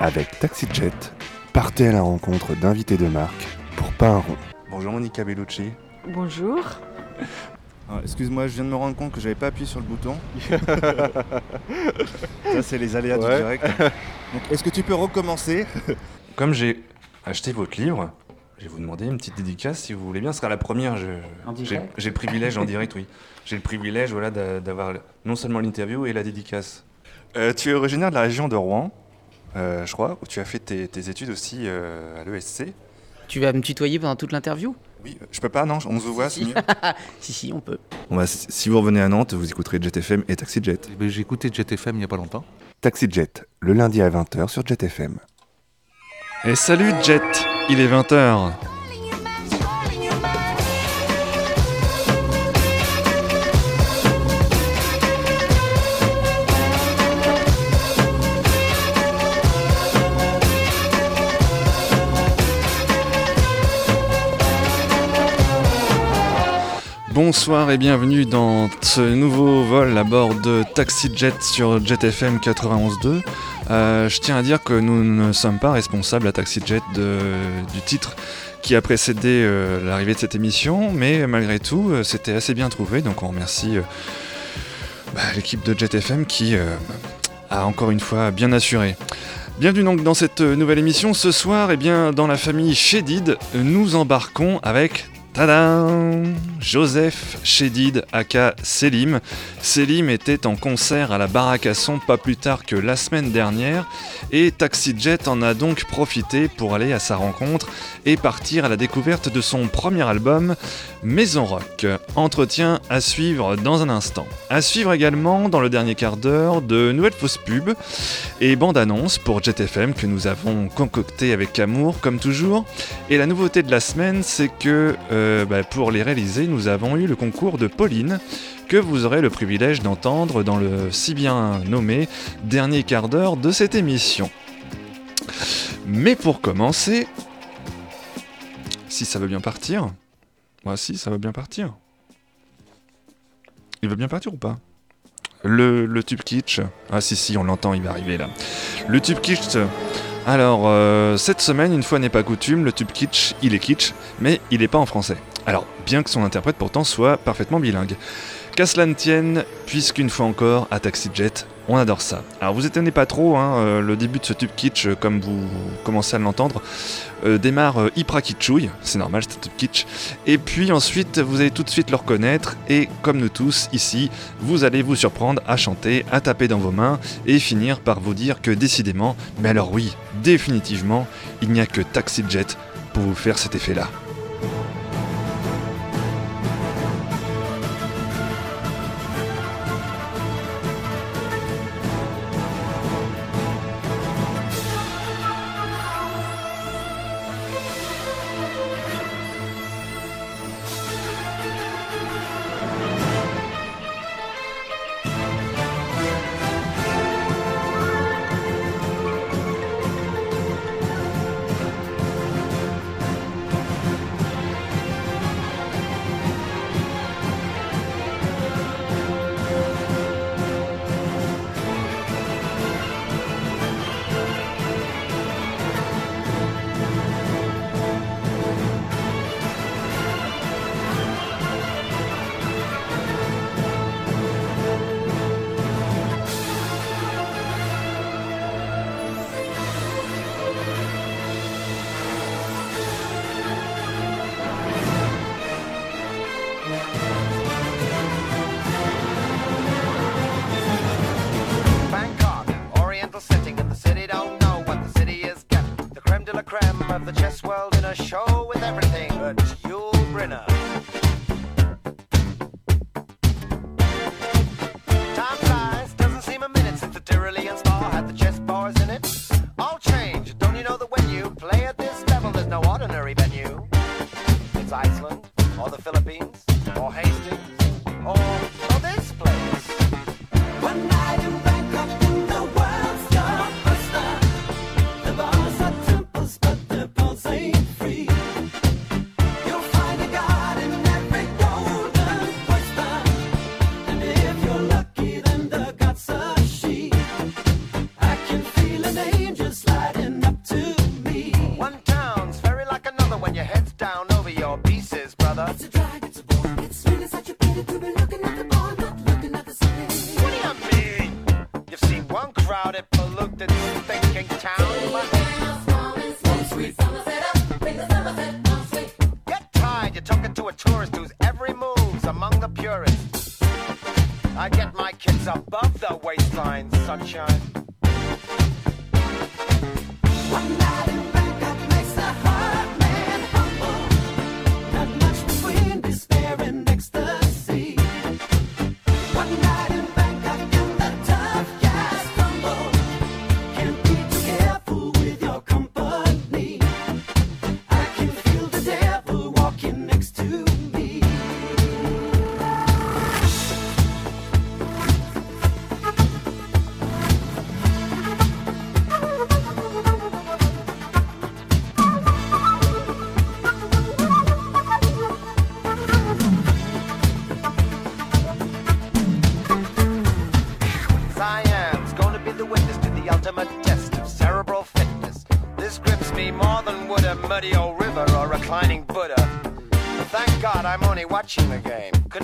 Avec TaxiJet, partez à la rencontre d'invités de marque pour pas un rond. Bonjour Monica Bellucci. Bonjour. Ah, Excuse-moi, je viens de me rendre compte que j'avais pas appuyé sur le bouton. Ça, c'est les aléas Ouais. du direct. Donc, est-ce que tu peux recommencer? Comme j'ai acheté votre livre, je vais vous demander une petite dédicace si vous voulez bien. Ce sera la première. je- En J'ai direct j'ai le privilège en direct, oui. J'ai le privilège voilà, d'a- d'avoir non seulement l'interview et la dédicace. Euh, tu es originaire de la région de Rouen, euh, je crois, où tu as fait tes, tes études aussi euh, à l'ESC. Tu vas me tutoyer pendant toute l'interview? Oui, euh, je peux pas, non, on se voit, c'est Si. mieux. Si, si, on peut. Bon, bah, si si vous revenez à Nantes, vous écouterez JetFM et TaxiJet. Eh ben, J'ai écouté JetFM il n'y a pas longtemps. TaxiJet, le lundi à 20h sur JetFM. Et salut Jet, il est 20h. Bonsoir et bienvenue dans ce nouveau vol à bord de TaxiJet sur JetFM 91.2. Euh, je tiens à dire que nous ne sommes pas responsables à TaxiJet de- du titre qui a précédé euh, l'arrivée de cette émission, mais malgré tout, euh, c'était assez bien trouvé, donc on remercie bah, l'équipe de JetFM qui a encore une fois bien assuré. Bienvenue donc dans cette nouvelle émission. Ce soir, eh bien, dans la famille Chédid, nous embarquons avec Tadam Joseph Chédid aka Selim. Selim était en concert à la baraque à son pas plus tard que la semaine dernière et TaxiJet en a donc profité pour aller à sa rencontre et partir à la découverte de son premier album Maison Rock. Entretien à suivre dans un instant. À suivre également dans le dernier quart d'heure de nouvelles fausses pubs et bande-annonce pour JetFM que nous avons concocté avec amour comme toujours. Et la nouveauté de la semaine, c'est que euh, bah, pour les réaliser, nous avons eu le concours de Pauline que vous aurez le privilège d'entendre dans le si bien nommé dernier quart d'heure de cette émission. Mais pour commencer, si ça veut bien partir, moi si ça veut bien partir. Il veut bien partir ou pas? Le, le tube kitsch. Ah si si, on l'entend, il va arriver là. Le tube kitsch. Alors, euh, cette semaine, une fois n'est pas coutume, le tube kitsch, il est kitsch, mais il n'est pas en français. Alors, bien que son interprète pourtant soit parfaitement bilingue. Qu'à cela ne tienne, puisqu'une fois encore, à TaxiJet, on adore ça. Alors vous étonnez pas trop, hein, euh, le début de ce tube kitsch, euh, comme vous commencez à l'entendre, euh, démarre hyper kitschouille, c'est normal, c'est un tube kitsch. Et puis ensuite, vous allez tout de suite le reconnaître, et comme nous tous ici, vous allez vous surprendre à chanter, à taper dans vos mains, et finir par vous dire que décidément, mais alors oui, définitivement, il n'y a que TaxiJet pour vous faire cet effet-là.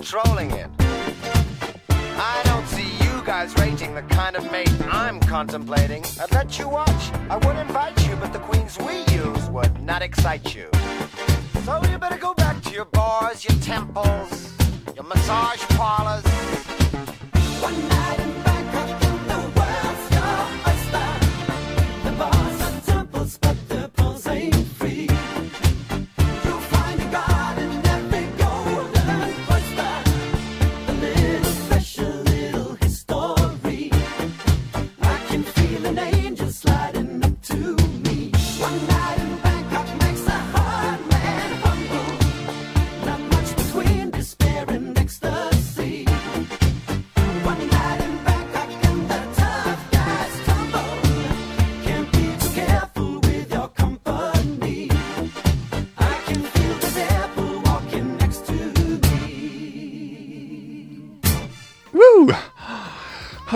control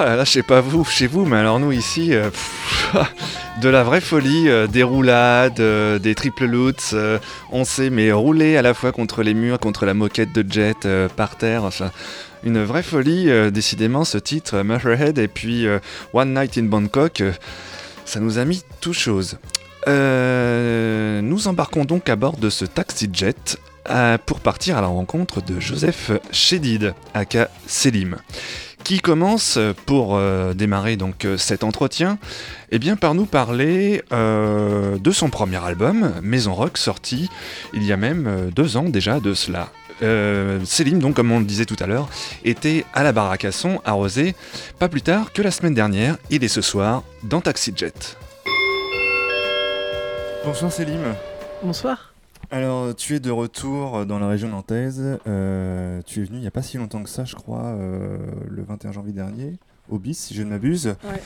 Ah là je sais pas vous, chez vous, mais alors nous ici, euh, de la vraie folie, euh, des roulades, euh, des triple loots, on sait, mais rouler à la fois contre les murs, contre la moquette de jet, par terre, enfin, une vraie folie, décidément, ce titre, Motorhead, et puis One Night in Bangkok, ça nous a mis tout chose. Nous embarquons donc à bord de ce taxi jet pour partir à la rencontre de Joseph Chédid, aka Selim qui commence pour euh, démarrer donc euh, cet entretien eh bien par nous parler euh, de son premier album Maison Rock sorti il y a même deux ans déjà de cela. Euh, Célim, donc comme on le disait tout à l'heure, était à la baraque à Rosé, pas plus tard que la semaine dernière, il est ce soir dans Taxi Jet. Bonsoir Célim. Bonsoir. Alors, tu es de retour dans la région nantaise. Euh, tu es venu il n'y a pas si longtemps que ça, je crois, euh, le 21 janvier dernier, au BIS, si je ne m'abuse. Ouais.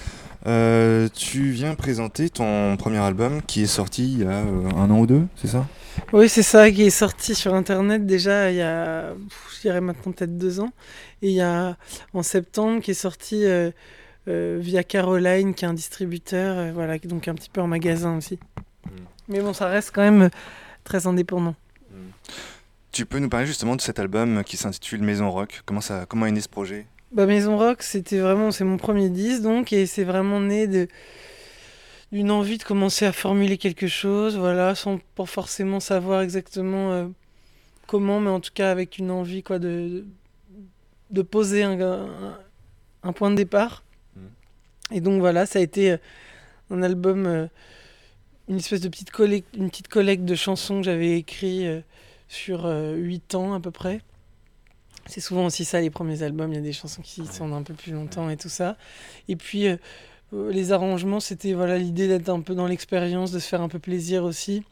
Euh, tu viens présenter ton premier album qui est sorti il y a un an ou deux, c'est ça? Oui, c'est ça qui est sorti sur internet déjà il y a, je dirais maintenant peut-être deux ans. Et il y a en septembre qui est sorti euh, euh, via Caroline, qui est un distributeur, euh, voilà, donc un petit peu en magasin aussi. Mais bon, ça reste quand même euh, très indépendant. Tu peux nous parler justement de cet album qui s'intitule Maison Rock. Comment, ça, comment est né ce projet? Bah, Maison Rock, c'était vraiment, c'est mon premier disque donc, et c'est vraiment né de d'une envie de commencer à formuler quelque chose, voilà, sans pas forcément savoir exactement euh, comment, mais en tout cas avec une envie quoi de de poser un, un, un point de départ. Et donc voilà, ça a été euh, un album, euh, une espèce de petite collecte, une petite collecte de chansons que j'avais écrit euh, sur 8 ans à peu près. C'est souvent aussi ça, les premiers albums. Il y a des chansons qui sont un peu plus longtemps et tout ça. Et puis, euh, euh, les arrangements, c'était voilà l'idée d'être un peu dans l'expérience, de se faire un peu plaisir aussi,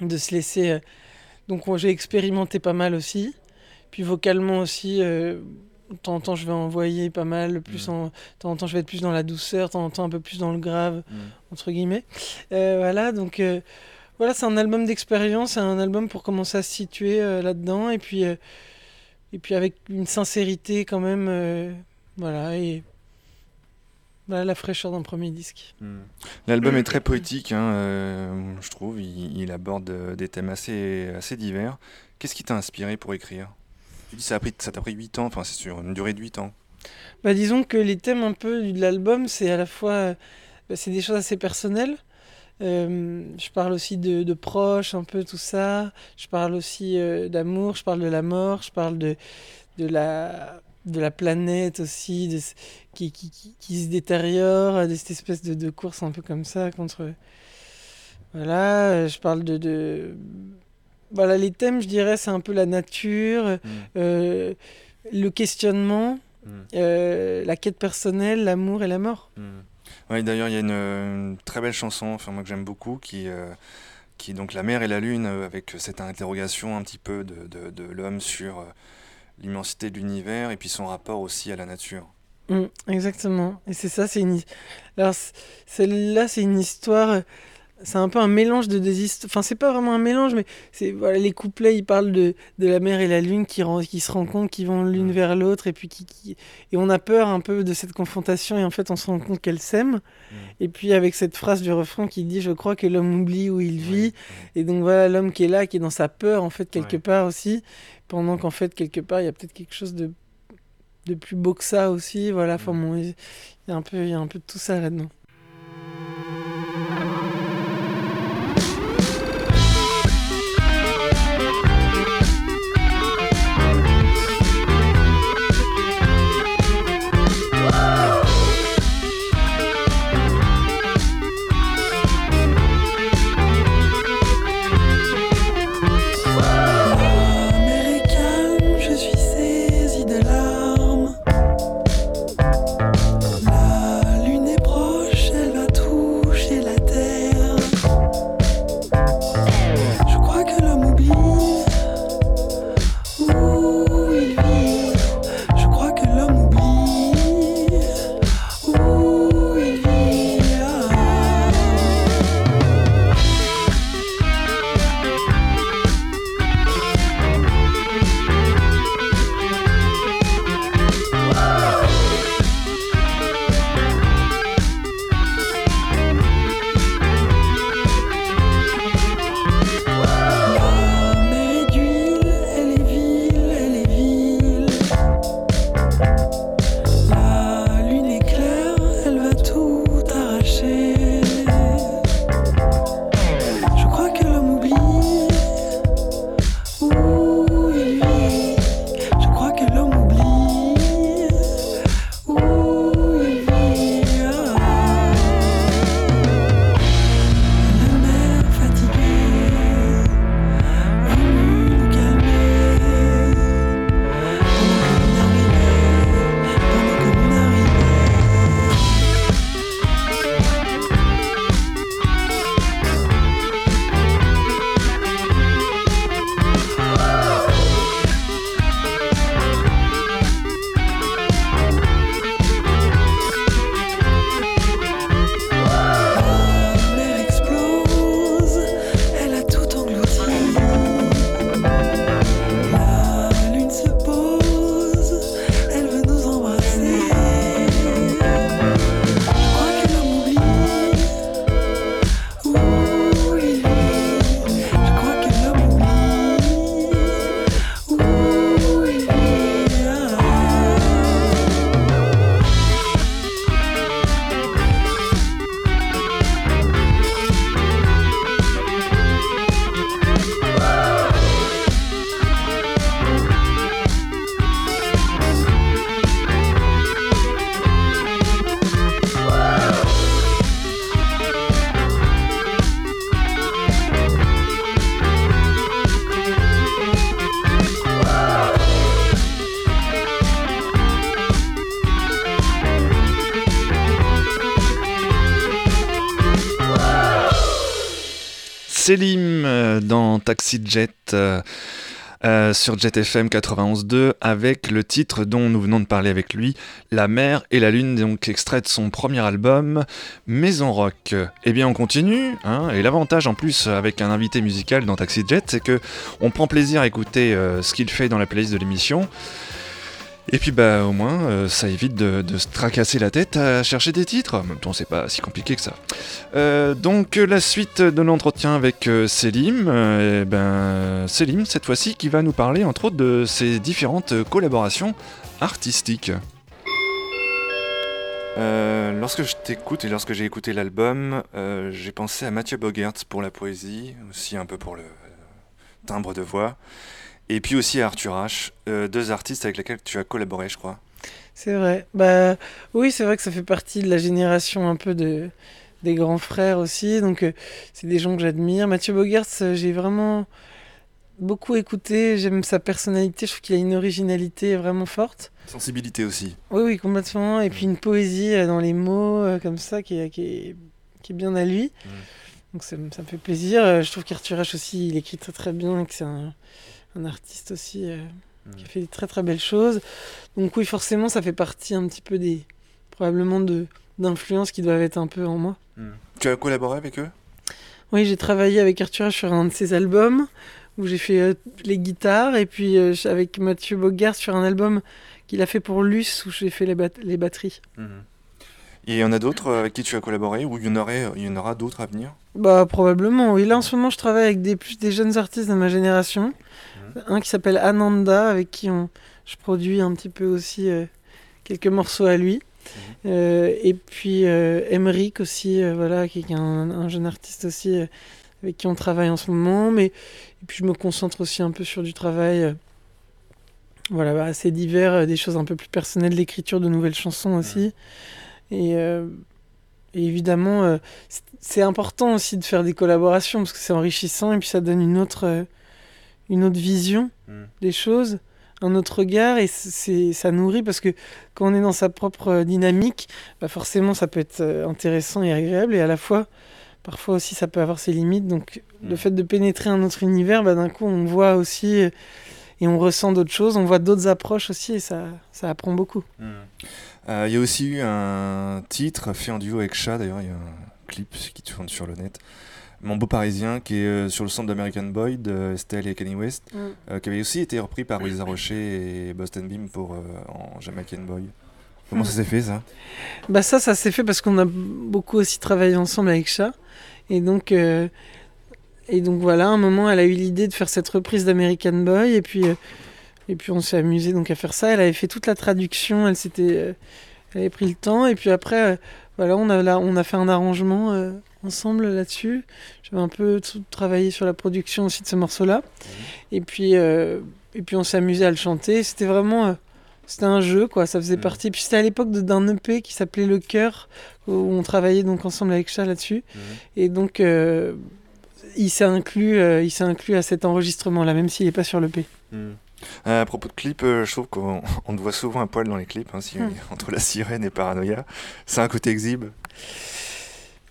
de se laisser. euh, Donc, j'ai expérimenté pas mal aussi. Puis, vocalement aussi, euh, temps en temps, je vais envoyer pas mal, plus en... de temps en temps, je vais être plus dans la douceur, de temps en temps, un peu plus dans le grave, entre guillemets. Euh, voilà, donc. euh, voilà, c'est un album d'expérience, c'est un album pour commencer à se situer euh, là-dedans. Et puis, et puis avec une sincérité quand même. voilà, et voilà la fraîcheur d'un premier disque. L'album est très poétique, hein, je trouve. Il, il aborde des thèmes assez, assez divers. Qu'est-ce qui t'a inspiré pour écrire? Tu dis ça a pris- ça t'a pris 8 ans, enfin c'est sur une durée de 8 ans. Bah, disons que les thèmes un peu de l'album, c'est à la fois bah, c'est des choses assez personnelles. Euh, je parle aussi de, proches, un peu tout ça. Je parle aussi euh, d'amour, je parle de la mort, je parle de, de, la, de la planète aussi, qui, qui, qui, se détériore, de cette espèce de, course un peu comme ça contre. Voilà, je parle de. Voilà, les thèmes, je dirais, c'est un peu la nature, euh, le questionnement. Mm. Euh, la quête personnelle, l'amour et la mort. Ouais, d'ailleurs, il y a une, très belle chanson, enfin moi que j'aime beaucoup, qui, euh, qui est donc La mer et la lune, avec cette interrogation un petit peu de, de, de l'homme sur l'immensité de l'univers et puis son rapport aussi à la nature. Mm, exactement. Et c'est ça, c'est une. Alors, celle-là, c'est une histoire. C'est un peu un mélange de deux histoires. Enfin, c'est pas vraiment un mélange, mais c'est voilà, les couplets, ils parlent de, de la mer et la lune qui, ren- qui se rencontrent, qui vont l'une vers l'autre, et puis qui, qui- Et on a peur un peu de cette confrontation, et en fait, on se rend compte qu'elles s'aiment. Et puis, avec cette phrase du refrain qui dit Je crois que l'homme oublie où il vit. Et donc, voilà, l'homme qui est là, qui est dans sa peur, en fait, quelque part aussi. Pendant qu'en fait, quelque part, il y a peut-être quelque chose de de plus beau que ça aussi. Voilà, enfin bon, il y a un peu, il y a un peu de tout ça là-dedans. Selim euh, dans Taxi Jet euh, euh, sur Jet FM 91.2 avec le titre dont nous venons de parler avec lui, La mer et la lune, donc extrait de son premier album Maison Rock. Eh bien on continue, hein, et l'avantage en plus avec un invité musical dans Taxi Jet, c'est que on prend plaisir à écouter ce qu'il fait dans la playlist de l'émission. Et puis bah au moins euh, ça évite de, se tracasser la tête à chercher des titres. En même temps c'est pas si compliqué que ça. Euh, donc euh, la suite de l'entretien avec euh, Selim, euh, eh ben Selim cette fois-ci qui va nous parler entre autres de ses différentes collaborations artistiques. Lorsque je t'écoute et lorsque j'ai écouté l'album, j'ai pensé à Mathieu Bogertz pour la poésie, aussi un peu pour le timbre de voix, et puis aussi à Arthur H, euh, deux artistes avec lesquels tu as collaboré, je crois. C'est vrai. Bah oui, c'est vrai que ça fait partie de la génération un peu de des grands frères aussi. Donc euh, c'est des gens que j'admire. Mathieu Bogertz, euh, j'ai vraiment beaucoup écouté. J'aime sa personnalité. Je trouve qu'il a une originalité vraiment forte. Sensibilité aussi. Oui, oui, complètement. Et puis une poésie dans les mots euh, comme ça qui est, qui est, qui est bien à lui. Donc ça, me- ça me fait plaisir. Je trouve qu'Arthur H aussi, il écrit très très bien et que c'est un, un artiste aussi euh, qui a fait des très très belles choses. Donc oui, forcément, ça fait partie un petit peu des probablement de d'influences qui doivent être un peu en moi. Tu as collaboré avec eux? Oui, j'ai travaillé avec Arthur sur un de ses albums où j'ai fait euh, les guitares et puis euh, avec Mathieu Bogart sur un album qu'il a fait pour Luce où j'ai fait les, bat- les batteries. Et il y en a d'autres avec qui tu as collaboré ou il y en, aurait, il y en aura d'autres à venir? Bah probablement, oui. Là en ce moment je travaille avec des, plus des jeunes artistes de ma génération. Un qui s'appelle Ananda avec qui on, je produis un petit peu aussi euh, quelques morceaux à lui. Euh, et puis euh, Emeric aussi, euh, voilà, qui est un, un jeune artiste aussi avec qui on travaille en ce moment. Mais et puis je me concentre aussi un peu sur du travail, voilà, bah, assez divers, des choses un peu plus personnelles, l'écriture de nouvelles chansons aussi. Et, et évidemment, c'est- important aussi de faire des collaborations parce que c'est enrichissant et puis ça donne une autre, une autre vision Mm. des choses, un autre regard et c'est, ça nourrit parce que quand on est dans sa propre euh, dynamique, bah forcément ça peut être euh, intéressant et agréable et à la fois, parfois aussi ça peut avoir ses limites. Donc le Mm. fait de pénétrer un autre univers, bah, d'un coup on voit aussi et on ressent d'autres choses, on voit d'autres approches aussi et ça, ça apprend beaucoup. Euh, Il y a aussi eu un titre fait en duo avec Chat, d'ailleurs, il y a un clip qui tourne sur le net. Mon beau parisien, qui est euh, sur le centre d'American Boy de Estelle et Kanye West, Mm. euh, qui avait aussi été repris par Lisa Rocher et Boston Beam pour, euh, en Jamaican Boy. Comment ça s'est fait ça? Bah ça, ça s'est fait parce qu'on a beaucoup aussi travaillé ensemble avec Chat. Et donc, euh, et donc voilà, à un moment, elle a eu l'idée de faire cette reprise d'American Boy. Et puis, euh, et puis on s'est amusé donc à faire ça. Elle avait fait toute la traduction. Elle s'était, euh, avait pris le temps. Et puis après, euh, voilà, on a là, on a fait un arrangement euh, ensemble là-dessus. J'avais un peu travaillé sur la production aussi de ce morceau-là. Et puis, euh, et puis on s'est amusé à le chanter. C'était vraiment euh, c'était un jeu, quoi. Ça faisait Mhm. partie. Puis c'était à l'époque d'un EP qui s'appelait Le Cœur, où on travaillait donc ensemble avec Chat là-dessus. Et donc, il s'est inclus, il s'est inclus à cet enregistrement-là, même s'il n'est pas sur l'EP. Euh, À propos de clips, euh, je trouve qu'on on te voit souvent un poil dans les clips, hein, si- Hmm. entre la sirène et Paranoia. C'est un côté exhibe.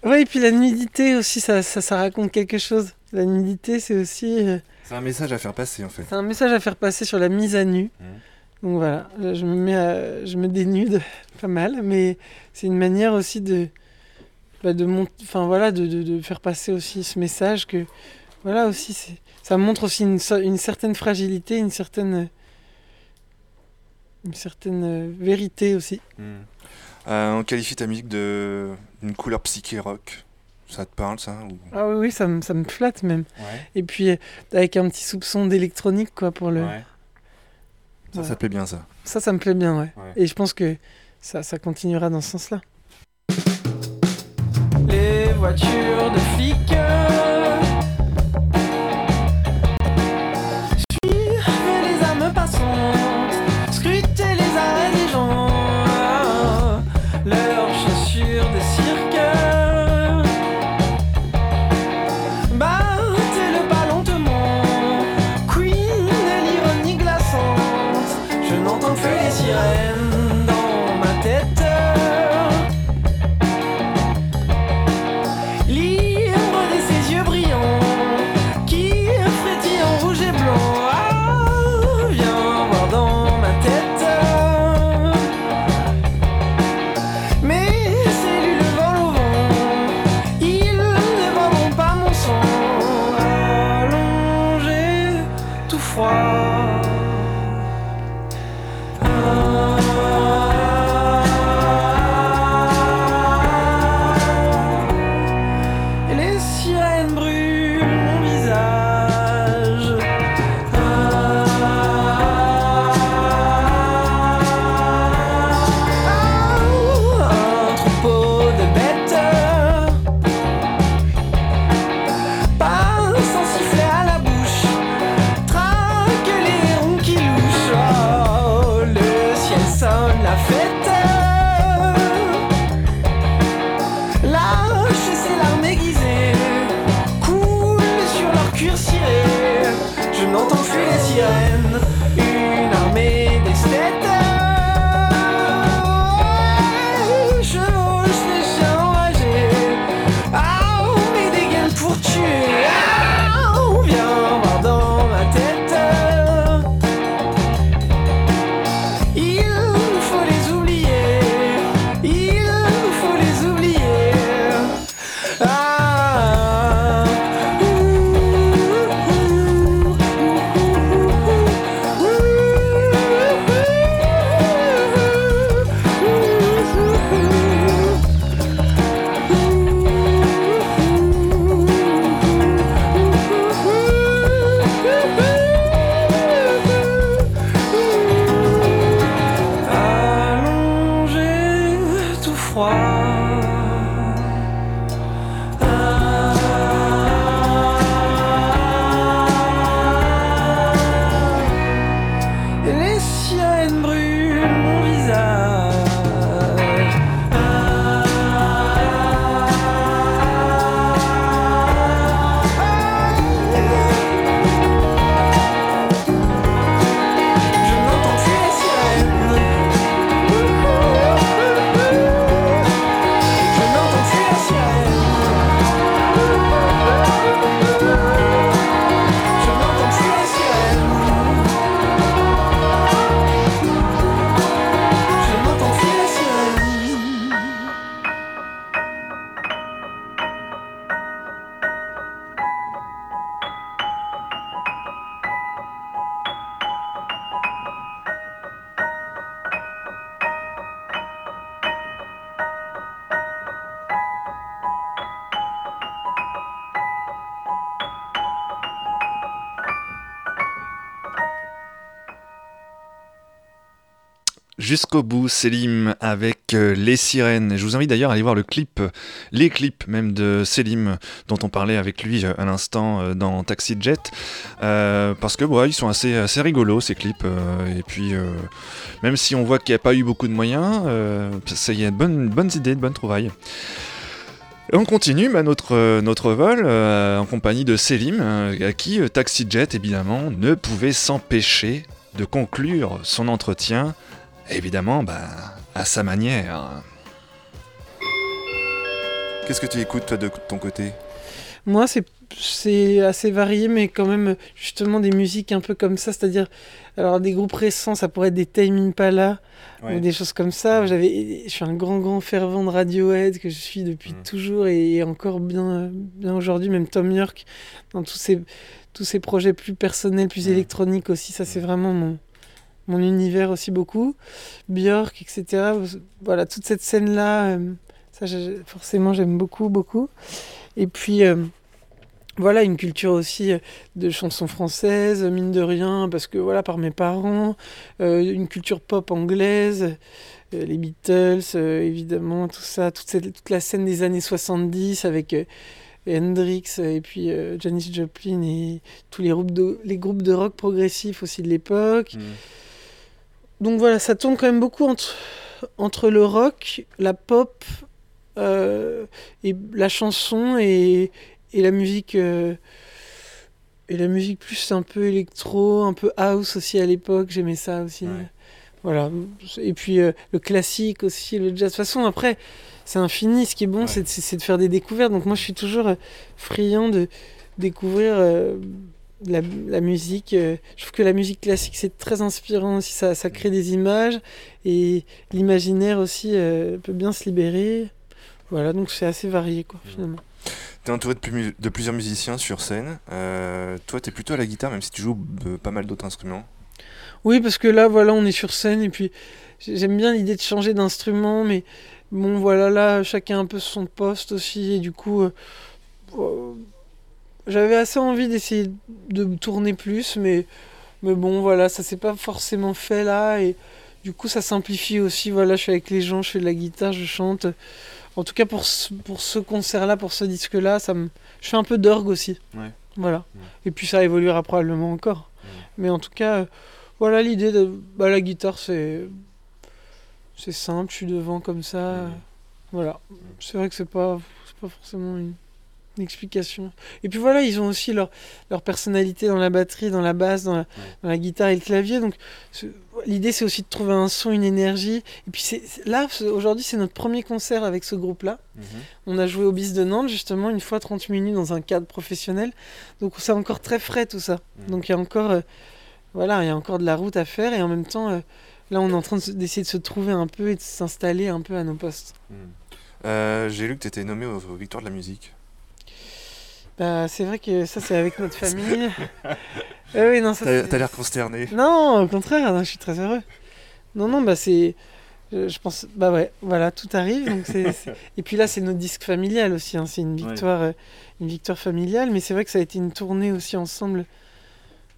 Ouais, et puis la nudité aussi, ça, ça, ça raconte quelque chose. La nudité, c'est aussi. euh, C'est un message à faire passer en fait. c'est un message à faire passer sur la mise à nu. Mhm. Donc voilà, là, je me mets à- je me dénude pas mal, mais c'est une manière aussi de, bah, de mont- enfin voilà, de, de, de faire passer aussi ce message que, voilà aussi, c'est, ça montre aussi une, certaine fragilité, une certaine, une certaine euh, vérité aussi. Euh, on qualifie ta musique de d'une couleur psyché rock. Ça te parle ça ou... Ah oui, oui, ça me, ça me flatte même. Ouais. Et puis euh, avec un petit soupçon d'électronique quoi pour le. Ça, Voilà. ça te plaît bien ça? Ça, ça me plaît bien, ouais. Ouais. Et je pense que ça, ça continuera dans ce sens-là. Les voitures de flics Jusqu'au bout, Selim avec euh, Les Sirènes. Je vous invite d'ailleurs à aller voir le clip, les clips même de Selim dont on parlait avec lui euh, à l'instant euh, dans Taxi Jet. Parce que ouais, ils sont assez, rigolos ces clips. et puis, même si on voit qu'il n'y a pas eu beaucoup de moyens, ça y a de bonnes, idées, de bonnes trouvailles. On continue bah, notre, vol en compagnie de Selim, à qui euh, Taxi Jet évidemment ne pouvait s'empêcher de conclure son entretien, évidemment bah, à sa manière. Qu'est-ce que tu écoutes toi de ton côté? Moi, c'est c'est assez varié, mais quand même, justement, des musiques un peu comme ça. C'est-à-dire, alors, des groupes récents, ça pourrait être des Tame Impala ou des choses comme ça. J'avais, je suis un grand, grand fervent de Radiohead que je suis depuis toujours et encore bien, bien aujourd'hui. Même Tom York, dans tous ses, tous ses projets plus personnels, plus électroniques aussi. Ça, c'est vraiment mon, mon univers aussi beaucoup. Björk, etc. Voilà, toute cette scène-là, euh, ça, forcément, j'aime beaucoup, beaucoup. Et puis, euh, voilà, une culture aussi euh, de chansons françaises, mine de rien, parce que voilà, par mes parents, une culture pop anglaise, les Beatles, évidemment, tout ça, toute, la scène des années 70 avec Hendrix et puis Janis Joplin et tous les groupes, de, les groupes de rock progressif aussi de l'époque. Donc voilà, ça tourne quand même beaucoup entre, entre le rock, la pop euh, et la chanson et, et la musique euh, et la musique plus un peu électro, un peu house aussi à l'époque, j'aimais ça aussi. Ouais. Voilà. Et puis euh, le classique aussi, le jazz. De toute façon, après, c'est infini. Ce qui est bon, Ouais. c'est de, c'est de faire des découvertes. Donc moi, je suis toujours friand de découvrir la, la musique. euh. je trouve que la musique classique, c'est très inspirant aussi. Ça, ça crée des images et l'imaginaire aussi euh, peut bien se libérer. Voilà, donc c'est assez varié, quoi, finalement. T'es entouré de, plus- de plusieurs musiciens sur scène. Euh, toi, t'es plutôt à la guitare, même si tu joues pas mal d'autres instruments. Oui, parce que là, voilà, on est sur scène et puis j'ai- j'aime bien l'idée de changer d'instrument, mais bon, voilà, là, chacun un peu son poste aussi et du coup, j'avais assez envie d'essayer de tourner plus, mais, mais bon, voilà, ça s'est pas forcément fait là. Et du coup, ça simplifie aussi. Voilà, je suis avec les gens, je fais de la guitare, je chante. En tout cas, pour ce, pour ce concert-là, pour ce disque-là, ça me... je fais un peu d'orgue aussi. Ouais. Voilà. Ouais. Et puis ça évoluera probablement encore. Mais en tout cas, euh, voilà l'idée de bah, la guitare, c'est c'est simple, je suis devant comme ça. euh, Voilà. C'est vrai que c'est pas, pas forcément une, une explication. Et puis voilà, ils ont aussi leur, leur personnalité dans la batterie, dans la basse, dans la, dans la guitare et le clavier. Donc l'idée, c'est aussi de trouver un son, une énergie. Et puis c'est là, aujourd'hui, c'est notre premier concert avec ce groupe-là. On a joué au BIS de Nantes, justement, une fois 30 minutes dans un cadre professionnel. Donc c'est encore très frais tout ça. Donc il y a encore, euh, voilà, il y a encore de la route à faire. Et en même temps, euh, là, on est en train d'essayer de se trouver un peu et de s'installer un peu à nos postes. Euh, J'ai lu que tu étais nommé aux, aux Victoires de la musique. Bah, c'est vrai que ça, c'est avec notre famille. Ah oui, non, ça, T'as c'est- t'as l'air consterné. Non, au contraire, non, je suis très heureux. Non, non, bah c'est. Je je pense. Bah ouais, voilà, tout arrive. Donc c'est, c'est- Et puis là, c'est notre disque familial aussi. hein, C'est une victoire, euh, une victoire familiale. Mais c'est vrai que ça a été une tournée aussi ensemble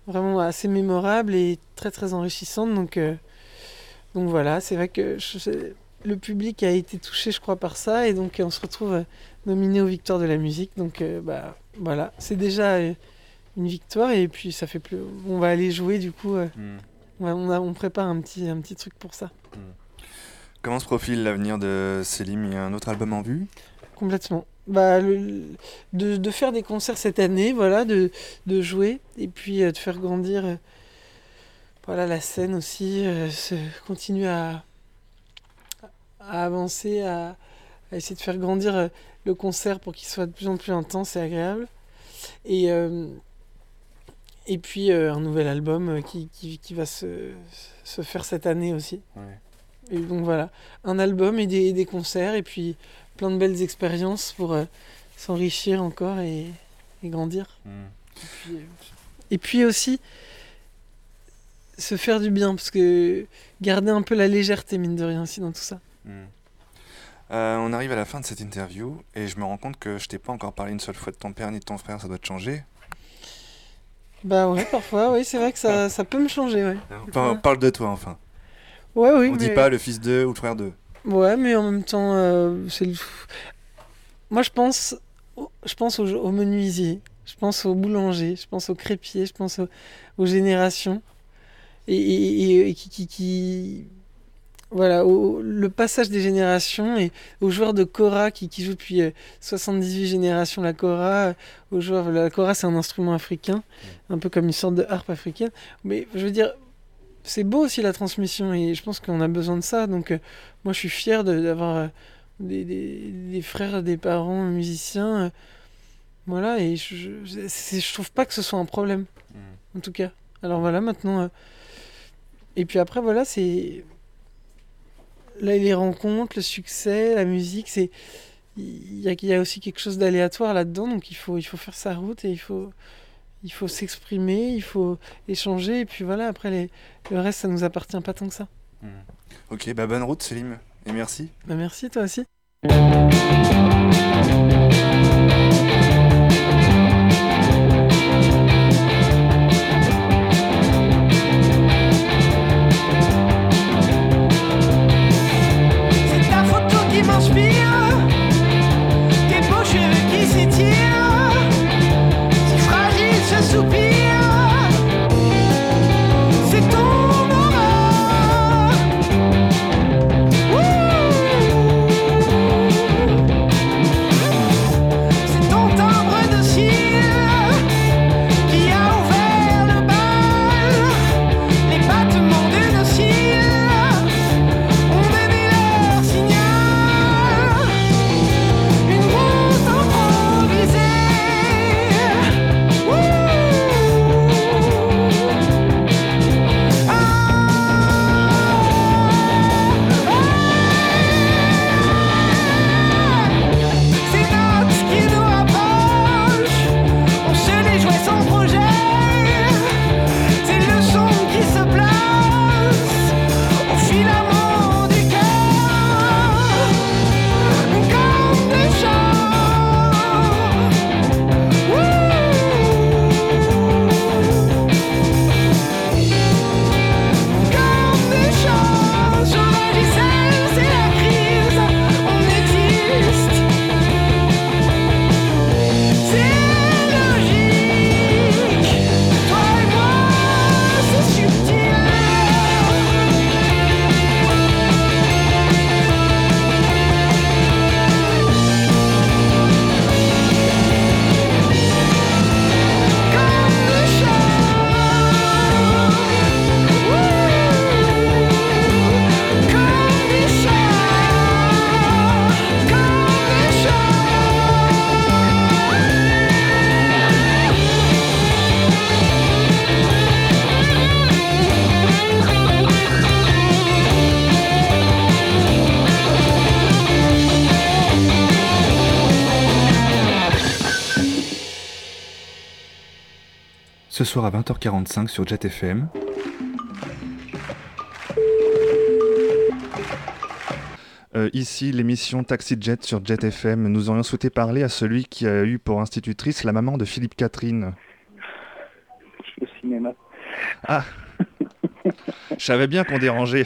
vraiment assez mémorable et très très enrichissante. Donc, euh, donc voilà, c'est vrai que je- le public a été touché, je crois, par ça. Et donc on se retrouve euh, nominé aux victoires de la musique. Donc euh, bah voilà, c'est déjà euh, une victoire. Et puis ça fait plus. On va aller jouer du coup. euh, Ouais, on, a- on prépare un petit, un petit truc pour ça. Comment se profile l'avenir de Selim Il y a un autre album en vue? Complètement. Bah, le- de, de faire des concerts cette année, voilà, de, de jouer et puis de faire grandir voilà, la scène aussi, se- continuer à, à avancer, à, à essayer de faire grandir le concert pour qu'il soit de plus en plus intense et agréable. Et, euh, et puis euh, un nouvel album euh, qui, qui, qui va se, se faire cette année aussi. Et donc voilà, un album et des, des concerts et puis plein de belles expériences pour s'enrichir encore et, et grandir. Et puis, euh, et puis aussi se faire du bien parce que garder un peu la légèreté mine de rien aussi dans tout ça. Euh, on arrive à la fin de cette interview et je me rends compte que je t'ai pas encore parlé une seule fois de ton père ni de ton frère, ça doit te changer. Bah ouais, parfois, oui, c'est vrai que ça, ça peut me changer, ouais. Par- Parle de toi enfin. Ouais, oui, on dit mais- pas le fils d'eux ou le frère d'eux. Ouais, mais en même temps, euh, c'est le... Moi, je pense, au- je pense aux, aux menuisiers, je pense aux boulangers, je pense aux crépiers, je pense aux, aux générations. Et, et- et- et qui, qui, qui- Voilà, au- le passage des générations et aux joueurs de kora qui, qui jouent depuis euh, 78 générations la kora. euh, Aux joueurs, la kora, c'est un instrument africain, un peu comme une sorte de harpe africaine. Mais je veux dire, c'est beau aussi la transmission et je pense qu'on a besoin de ça. Donc, euh, moi, je suis fier de- d'avoir euh, des, des- des frères, des parents musiciens. euh, voilà, et je, je, trouve pas que ce soit un problème, en tout cas. Alors voilà, maintenant. euh, et puis après, voilà, c'est. Là, les rencontres, le succès, la musique, c'est. Il y a, il y a aussi quelque chose d'aléatoire là-dedans, donc il faut, il faut faire sa route et il faut, il faut s'exprimer, il faut échanger, et puis voilà, après, les, le reste, ça nous appartient pas tant que ça. Ok, bah bonne route Selim et merci. Bah, merci, toi aussi. Ce soir à 20h45 sur Jet FM. Euh, ici, l'émission Taxi Jet sur Jet FM. Nous aurions souhaité parler à celui qui a eu pour institutrice la maman de Philippe Catherine. au cinéma. Ah Je savais bien qu'on dérangeait.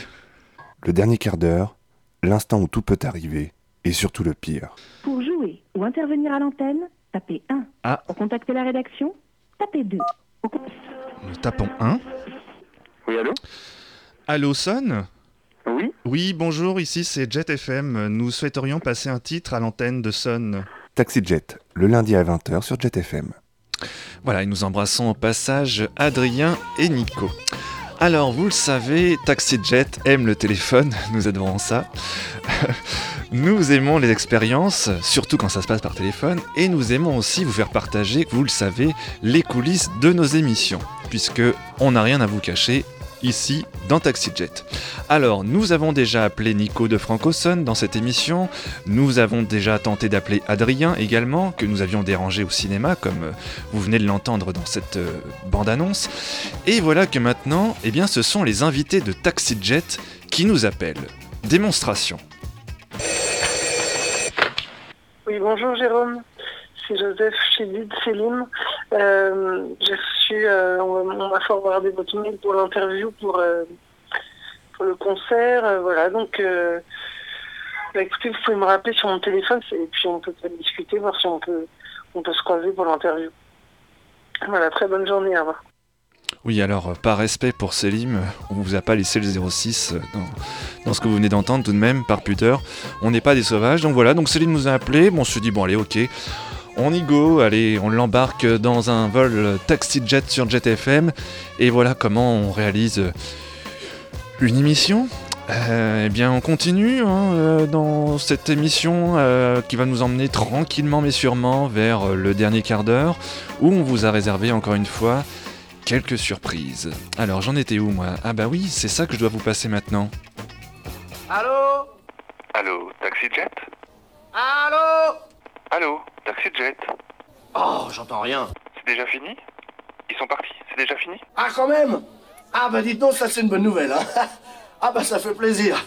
Le dernier quart d'heure, l'instant où tout peut arriver, et surtout le pire. Pour jouer ou intervenir à l'antenne, tapez 1. Ah. Pour contacter la rédaction, tapez 2. Nous tapons 1. Oui, allô Allô, Son Oui Oui, bonjour, ici c'est Jet FM. Nous souhaiterions passer un titre à l'antenne de Son. Taxi Jet, le lundi à 20h sur Jet FM. Voilà, et nous embrassons au passage Adrien et Nico. Alors, vous le savez, TaxiJet aime le téléphone, nous adorons ça. nous aimons les expériences, surtout quand ça se passe par téléphone, et nous aimons aussi vous faire partager, vous le savez, les coulisses de nos émissions, puisque on n'a rien à vous cacher ici dans TaxiJet. Alors, nous avons déjà appelé Nico de Francoson dans cette émission, nous avons déjà tenté d'appeler Adrien également, que nous avions dérangé au cinéma, comme euh, vous venez de l'entendre dans cette euh, bande-annonce. Et voilà que maintenant, eh bien, ce sont les invités de TaxiJet qui nous appellent. Démonstration. Oui, bonjour Jérôme. C'est Joseph Chédid Céline. Euh, J'ai reçu, euh, on m'a forwardé votre mail pour l'interview pour, euh, pour le concert. euh, voilà, donc bah, écoutez, vous pouvez me rappeler sur mon téléphone et puis on peut discuter, voir si on peut, on peut se croiser pour l'interview. Voilà, très bonne journée, au revoir. Oui, alors, par respect pour Selim, on vous a pas laissé le 06 euh, dans, dans ce que vous venez d'entendre tout de même, par pudeur. On n'est pas des sauvages, donc voilà, donc Selim nous a appelé, bon, on se dit, bon, allez, ok, on y go, allez, on l'embarque dans un vol taxi jet sur Jet FM, et voilà comment on réalise une émission. Euh, eh bien, on continue hein, euh, dans cette émission euh, qui va nous emmener tranquillement mais sûrement vers le dernier quart d'heure où on vous a réservé encore une fois quelques surprises. Alors, j'en étais où moi? Ah bah oui, c'est ça que je dois vous passer maintenant. Allô? Allô, Taxi Jet? Allô? Allô, Taxi Jet Oh, j'entends rien. C'est déjà fini? Ils sont partis, c'est déjà fini? Ah, quand même! Ah, bah dites donc, ça c'est une bonne nouvelle, hein. Ah, bah ça fait plaisir.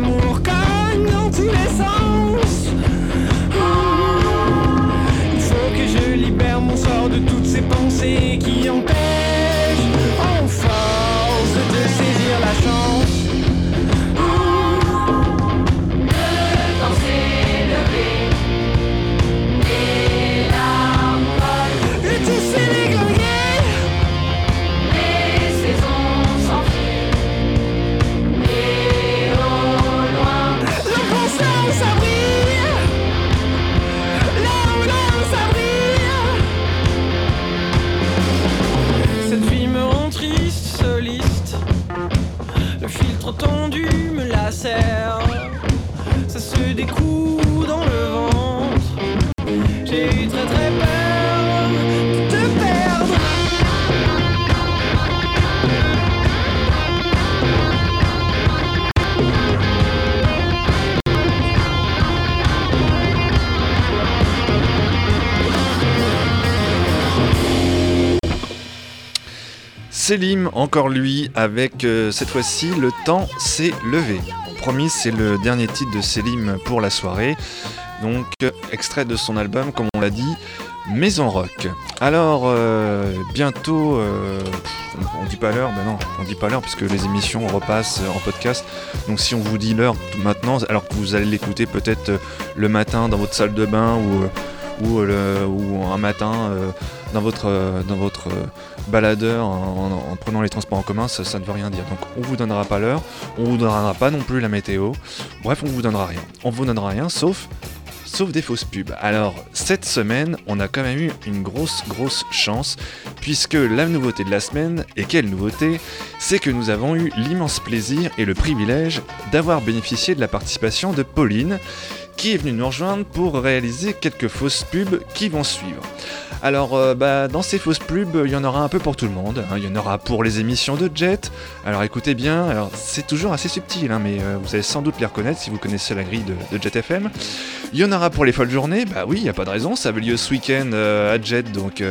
L'amour cogne dans tous les sens. ça se découle dans le ventre. J'ai eu très très peur de te perdre. Selim, encore lui, avec euh, cette fois-ci le temps s'est levé. C'est le dernier titre de Selim pour la soirée. Donc, extrait de son album, comme on l'a dit, Maison Rock. Alors, euh, bientôt, euh, on, dit pas l'heure, ben non, on dit pas l'heure puisque les émissions repassent en podcast. Donc, si on vous dit l'heure maintenant, alors que vous allez l'écouter peut-être euh, le matin dans votre salle de bain ou, ou, un matin dans votre, euh, dans votre euh, baladeur en, en- en prenant les transports en commun, ça, ça ne veut rien dire. Donc, on vous donnera pas l'heure, on vous donnera pas non plus la météo. Bref, on vous donnera rien. On vous donnera rien sauf sauf des fausses pubs. Alors, cette semaine, on a quand même eu une grosse, grosse chance, puisque la nouveauté de la semaine, et quelle nouveauté, c'est que nous avons eu l'immense plaisir et le privilège d'avoir bénéficié de la participation de Pauline, qui est venue nous rejoindre pour réaliser quelques fausses pubs qui vont suivre. Alors, euh, bah, dans ces fausses pubs, il y en aura un peu pour tout le monde. hein. Il y en aura pour les émissions de Jet. Alors, écoutez bien, alors c'est toujours assez subtil, hein, mais euh, vous allez sans doute les reconnaître si vous connaissez la grille de, Jet FM. Il y en aura pour les folles journées, bah oui, il n'y a pas de raison, ça avait lieu ce week-end euh, à Jet, donc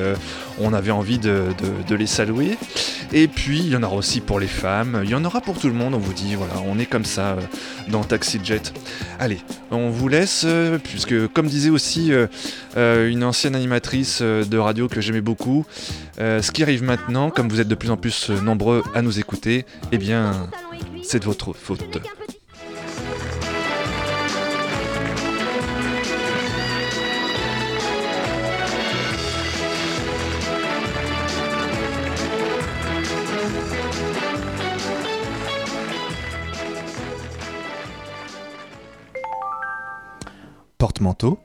on avait envie de, les saluer. Et puis, il y en aura aussi pour les femmes, il y en aura pour tout le monde, on vous dit, voilà, on est comme ça euh, dans Taxi Jet. Allez, on vous laisse, euh, puisque comme disait aussi euh, une ancienne animatrice de radio que j'aimais beaucoup, ce qui arrive maintenant, comme vous êtes de plus en plus nombreux à nous écouter, eh bien, c'est de votre faute. Porte-manteau,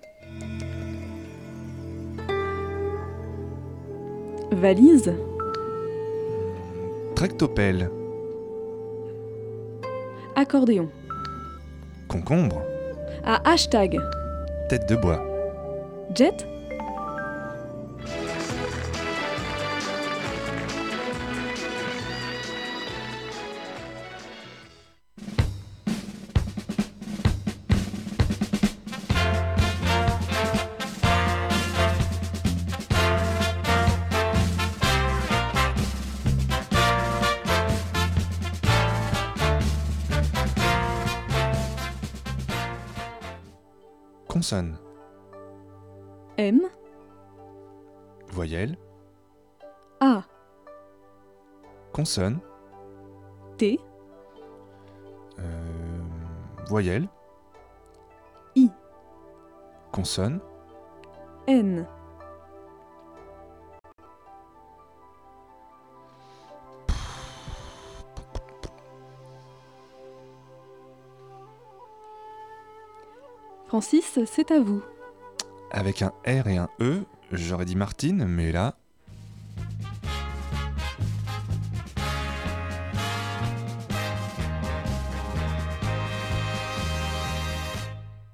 Valise, tractopelle, accordéon. concombre, À hashtag. tête de bois, Jet consonne, M. Voyelle, A. Consonne, T. Euh, voyelle, I. Consonne, N Francis, c'est à vous. avec un R et un E, j'aurais dit Martine, mais là,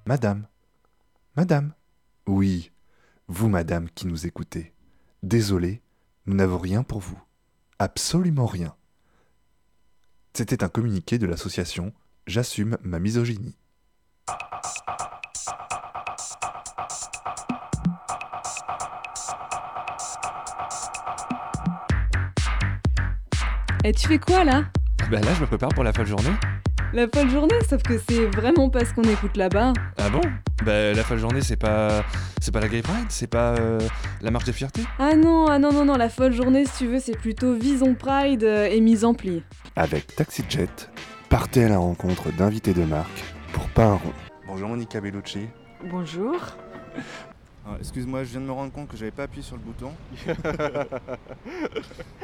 Madame, Madame. Oui, vous, Madame, qui nous écoutez. Désolé, nous n'avons rien pour vous. Absolument rien. C'était un communiqué de l'association J'assume ma misogynie. Et tu fais quoi là? Bah là, je me prépare pour la folle journée. La folle journée, sauf que c'est vraiment pas ce qu'on écoute là-bas. Ah bon? Bah la folle journée, c'est pas, c'est pas la Gay Pride, c'est pas euh, la marche de fierté? Ah non, ah non, non, non, la folle journée, si tu veux, c'est plutôt Vison Pride euh, et mise en pli. Avec TaxiJet, partez à la rencontre d'invités de marque pour pas un rond. Bonjour Monica Bellucci. Bonjour. Ah, Excuse-moi, je viens de me rendre compte que j'avais pas appuyé sur le bouton.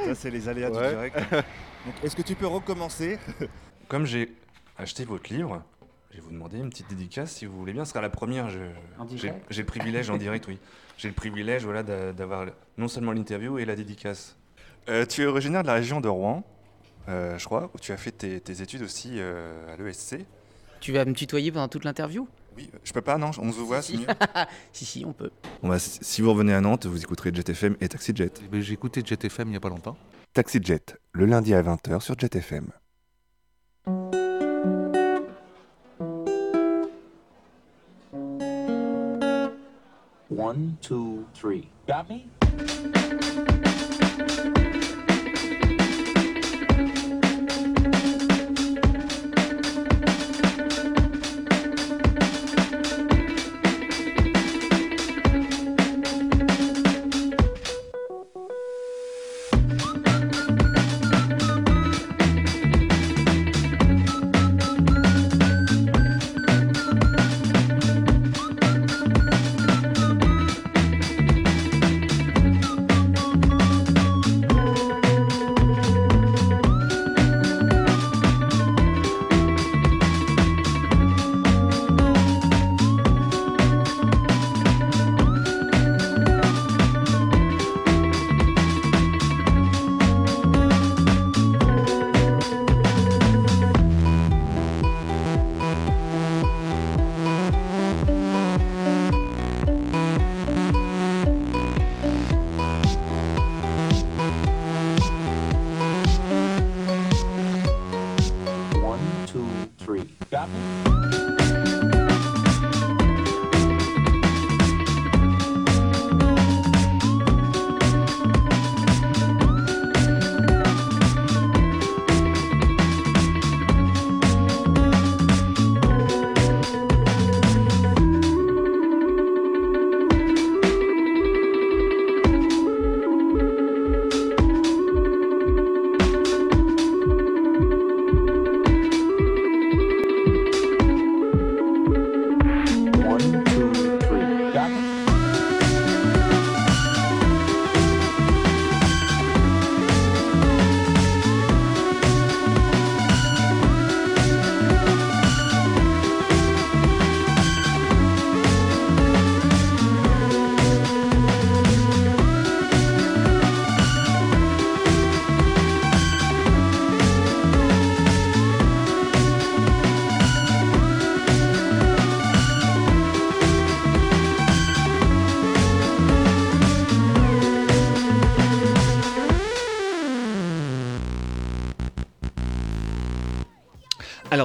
Ça, c'est les aléas Ouais. du direct. Donc, est-ce que tu peux recommencer? Comme j'ai acheté votre livre, je vais vous demander une petite dédicace si vous voulez bien. Ce sera la première. je- En J'ai direct j'ai le privilège en direct, oui. J'ai le privilège voilà, d'a- d'avoir non seulement l'interview et la dédicace. Euh, tu es originaire de la région de Rouen, euh, je crois, où tu as fait tes, tes études aussi euh, à l'ESC. Tu vas me tutoyer pendant toute l'interview? Oui, je peux pas, non, on se voit, c'est mieux. Si, si, on peut. Bon, bah, si si vous revenez à Nantes, vous écouterez Jet FM et Taxi Jet. J'ai écouté Jet FM il y a pas longtemps. TaxiJet, le lundi à 20h sur Jet FM. One, two, three. Got me?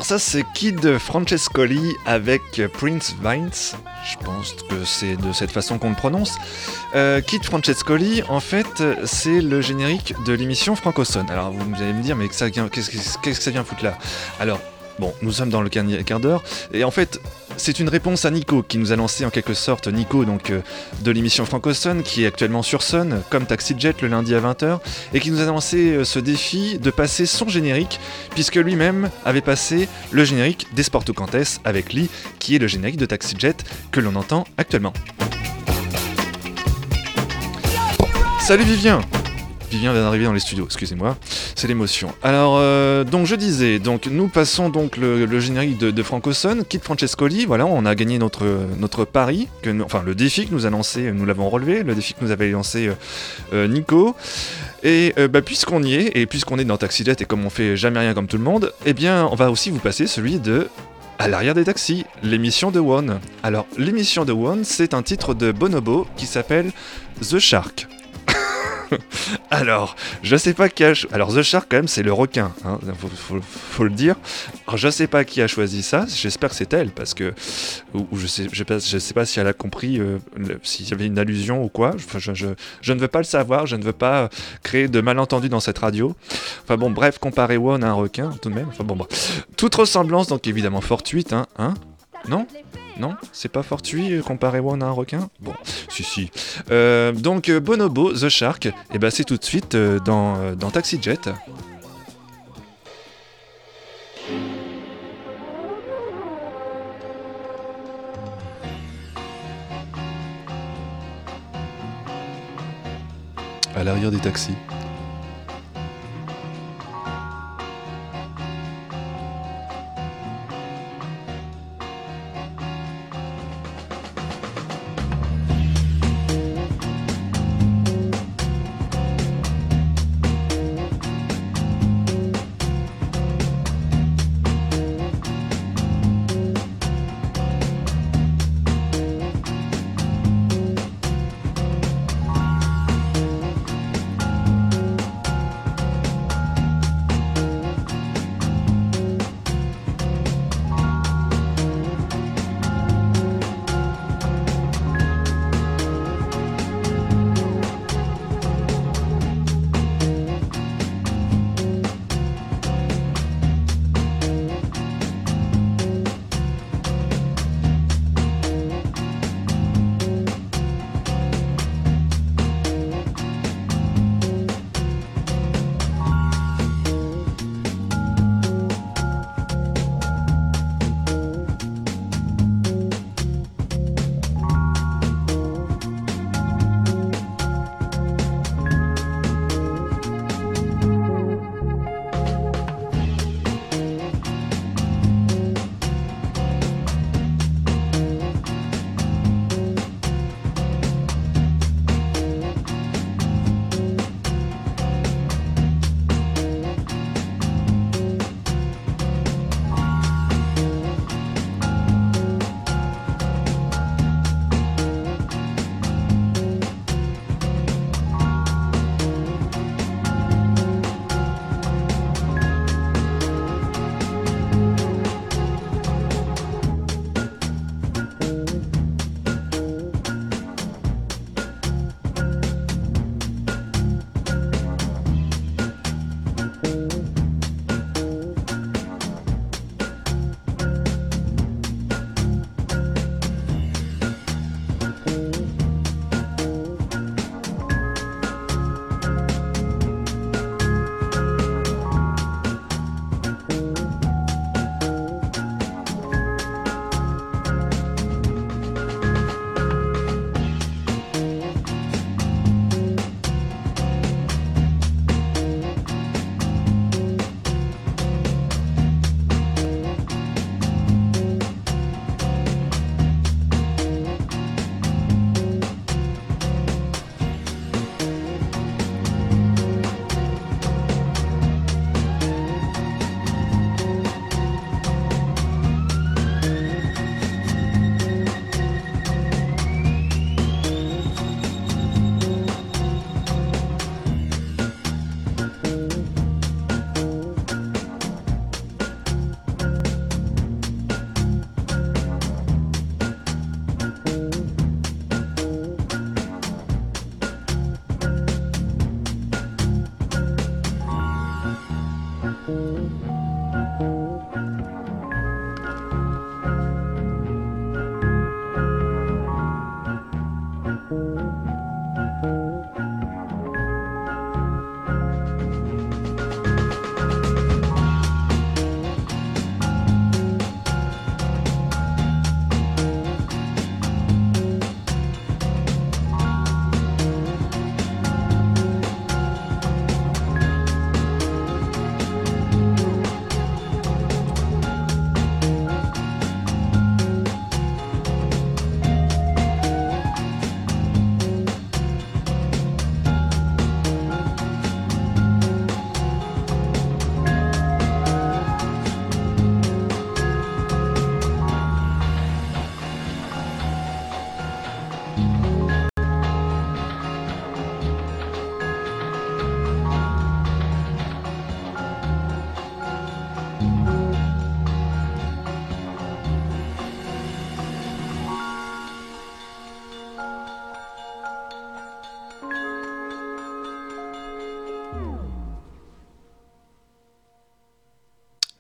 Ça c'est Kid Francescoli avec Prince Vines. Je pense que c'est de cette façon qu'on le prononce. Euh, Kid Francescoli, en fait, c'est le générique de l'émission Francoson. Alors vous allez me dire, mais qu'est-ce que ça vient foutre là? Alors, bon, nous sommes dans le quart d'heure, et en fait, c'est une réponse à Nico qui nous a lancé en quelque sorte. Nico donc euh, de l'émission Francoson qui est actuellement sur Sun comme Taxi Jet le lundi à 20h et qui nous a lancé euh, ce défi de passer son générique puisque lui-même avait passé le générique des Sporto Cantes avec Lee qui est le générique de Taxi Jet que l'on entend actuellement. Salut Vivien Vivien vient d'arriver dans les studios, excusez-moi, c'est l'émotion. Alors, euh, donc je disais, donc nous passons donc le, générique de, de Francoson, Kid Francescoli, voilà, on a gagné notre, notre pari, enfin le défi que nous a lancé, nous l'avons relevé, le défi que nous avait lancé euh, euh, Nico. Et bah, puisqu'on y est, et puisqu'on est dans Taxi Jet et comme on fait jamais rien comme tout le monde, eh bien on va aussi vous passer celui de à l'arrière des taxis, l'émission de One. Alors, l'émission de One, c'est un titre de Bonobo qui s'appelle The Shark. Alors, je sais pas qui a. Alors, The Shark, quand même, c'est le requin, hein, faut, le dire. Alors, je sais pas qui a choisi ça, j'espère que c'est elle, parce que. Ou, je, sais, sais pas, je sais pas si elle a compris euh, s'il y avait une allusion ou quoi. Enfin, je, je- je ne veux pas le savoir, je ne veux pas euh, créer de malentendus dans cette radio. Enfin, bon, bref, comparer One à un requin, tout de même. Enfin, bon, bref. Toute ressemblance, donc évidemment fortuite, hein, hein Non? Non C'est pas fortuit euh, comparer One à un requin Bon, si, si. Euh, donc, euh, Bonobo, The Shark, et ben c'est tout de suite dans, dans Taxi Jet. À l'arrière des taxis.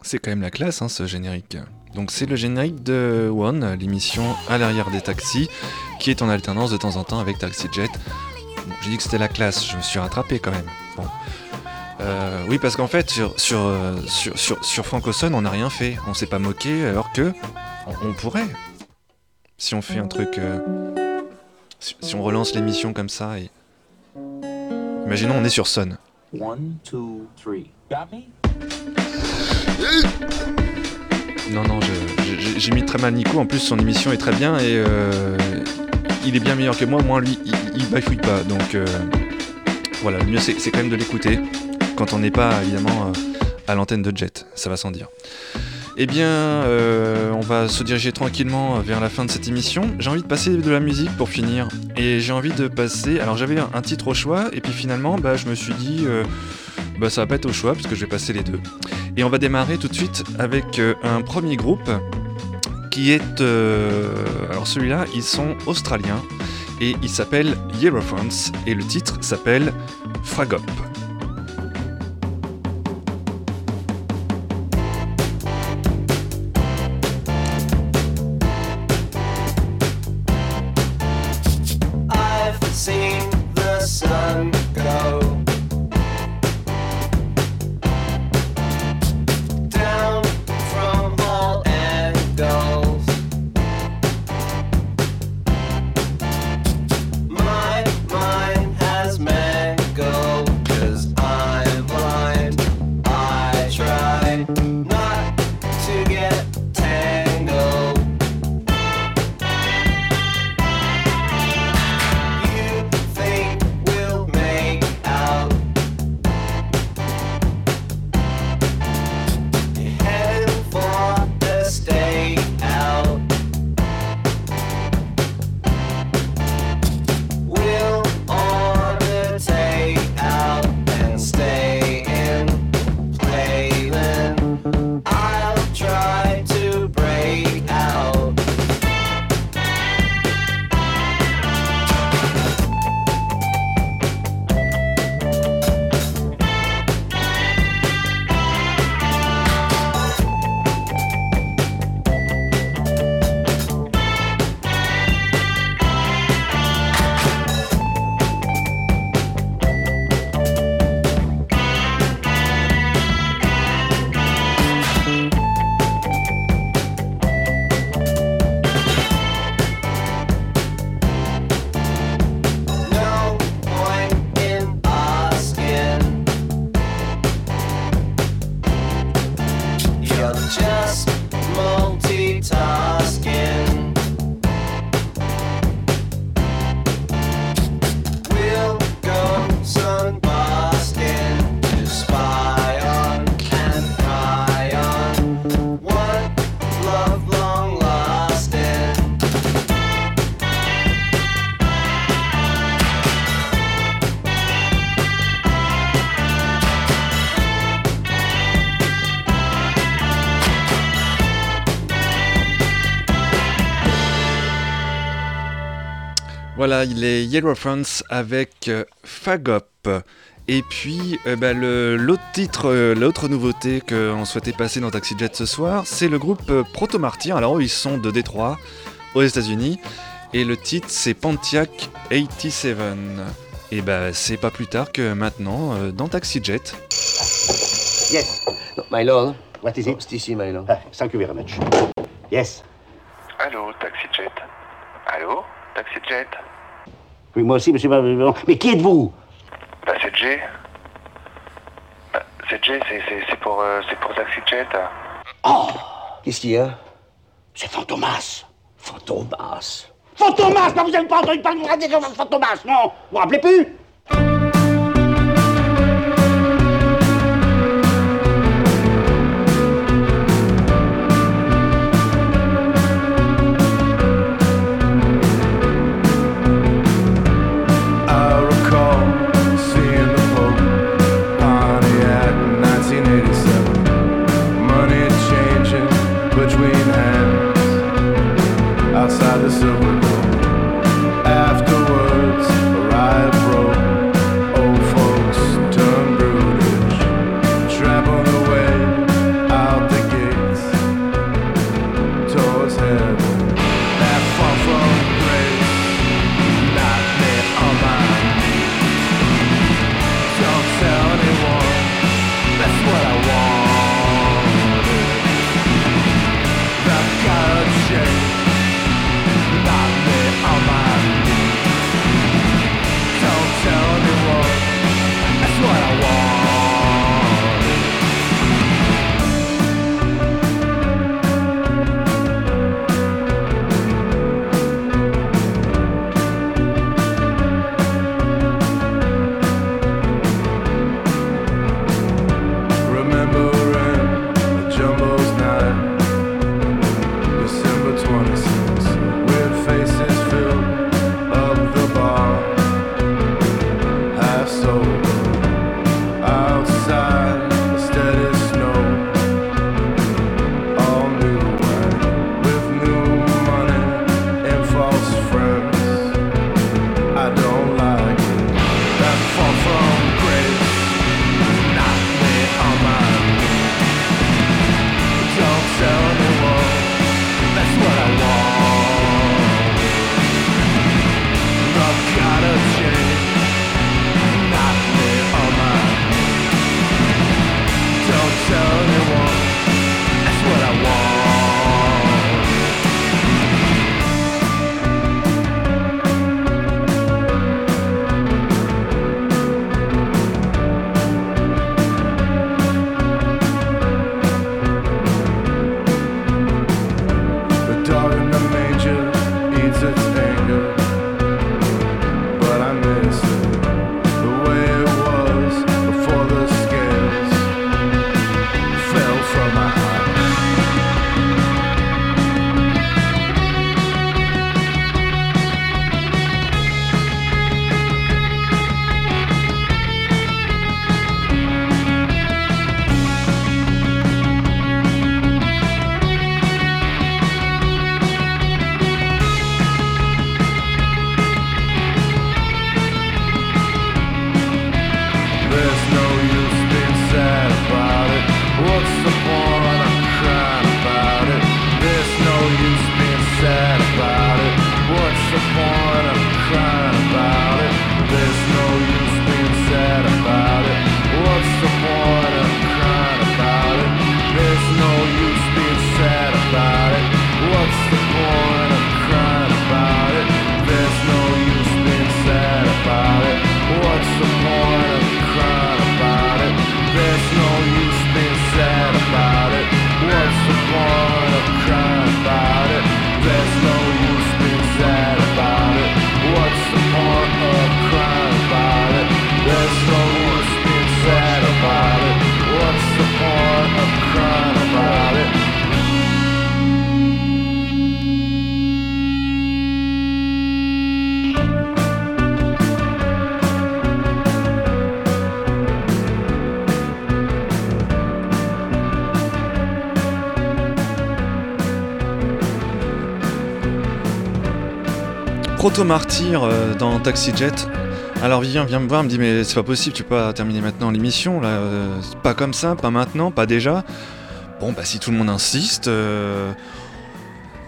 C'est quand même la classe, hein, ce générique. Donc c'est le générique de One, l'émission à l'arrière des taxis, qui est en alternance de temps en temps avec Taxi Jet. J'ai dit que c'était la classe, je me suis rattrapé quand même. Bon. Euh, oui, parce qu'en fait, sur, sur, euh, sur, sur, on n'a rien fait. On s'est pas moqué, alors que on, pourrait. Si on fait un truc. euh, si, si on relance l'émission comme ça et. Imaginons, on est sur Son. One, two, three. Got me? Non, non, j'ai- mis très mal Nico. En plus, son émission est très bien et euh, il est bien meilleur que moi. Moi, lui, il, il pas. Donc euh, voilà, le mieux, c'est quand même de l'écouter quand on n'est pas évidemment euh, à l'antenne de Jet. Ça va sans dire. Eh bien, on va se diriger tranquillement vers la fin de cette émission. J'ai envie de passer de la musique pour finir. Et j'ai envie de passer. Alors, j'avais un, titre au choix, et puis finalement, bah, je me suis dit, bah, ça va pas être au choix, puisque je vais passer les deux. Et on va démarrer tout de suite avec euh, un premier groupe qui est. euh, alors, celui-là, ils sont australiens, et il s'appelle Hierophants, et le titre s'appelle Fragop. Voilà, est Yellow France avec euh, Fagop. Et puis, euh, bah, le- l'autre titre, euh, l'autre nouveauté qu'on souhaitait passer dans Taxi Jet ce soir, c'est le groupe euh, Proto Martyr. Alors, eux, ils sont de Détroit, aux États-Unis. Et le titre, c'est Pontiac 87. Et bah, c'est pas plus tard que maintenant euh, dans Taxi Jet. Yes. No, my lord, what is it? It's my lord? thank you very much. Yes. Allô, Taxi Jet Allô, Taxi Jet Oui, moi aussi, monsieur. Mais qui êtes-vous? Bah, c'est Jay. C'est Jay, c'est- pour, euh, c'est pour Taxi Jet. Oh Qu'est-ce qu'il y a? C'est Fantomas. Fantomas. Fantomas Non, vous n'avez pas entendu parler de Fantomas, non? Vous vous rappelez plus? Proto Martyr euh, dans Taxi Jet. Alors Vivien vient me voir, me dit mais c'est pas possible, tu peux pas terminer maintenant l'émission là, euh, pas comme ça, pas maintenant, pas déjà. Bon bah si tout le monde insiste, euh,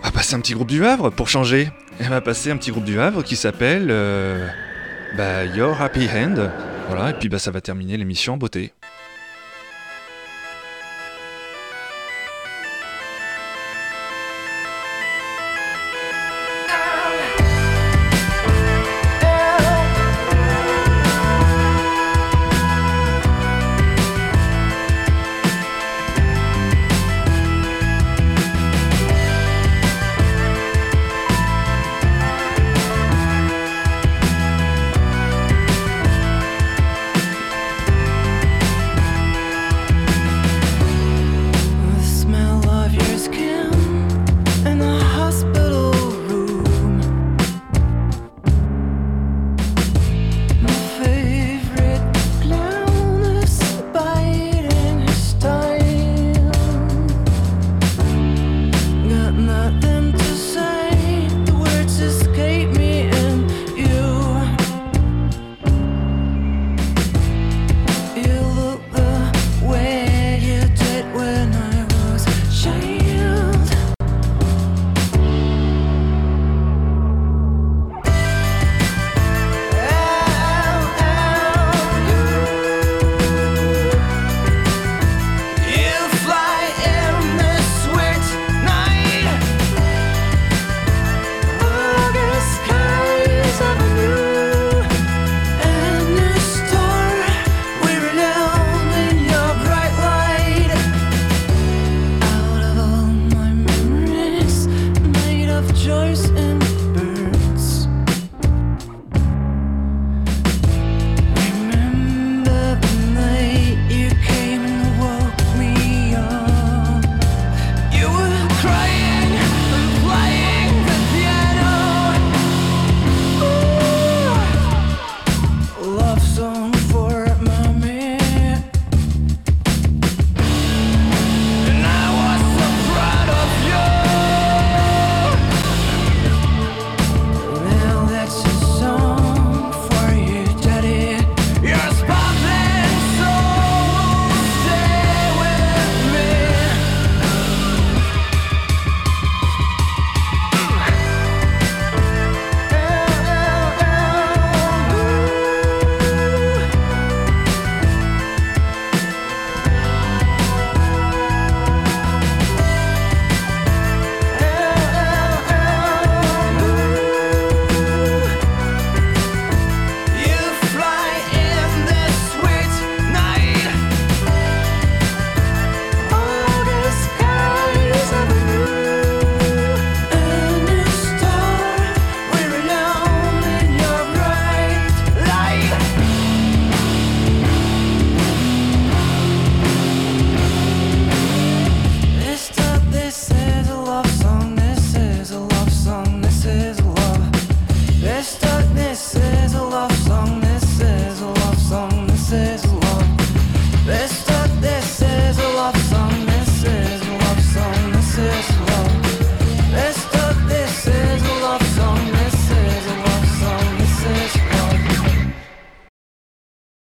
on va passer un petit groupe du Havre pour changer. Et on va passer un petit groupe du Havre qui s'appelle bah, Your Happy Hand. Voilà, et puis bah ça va terminer l'émission en beauté.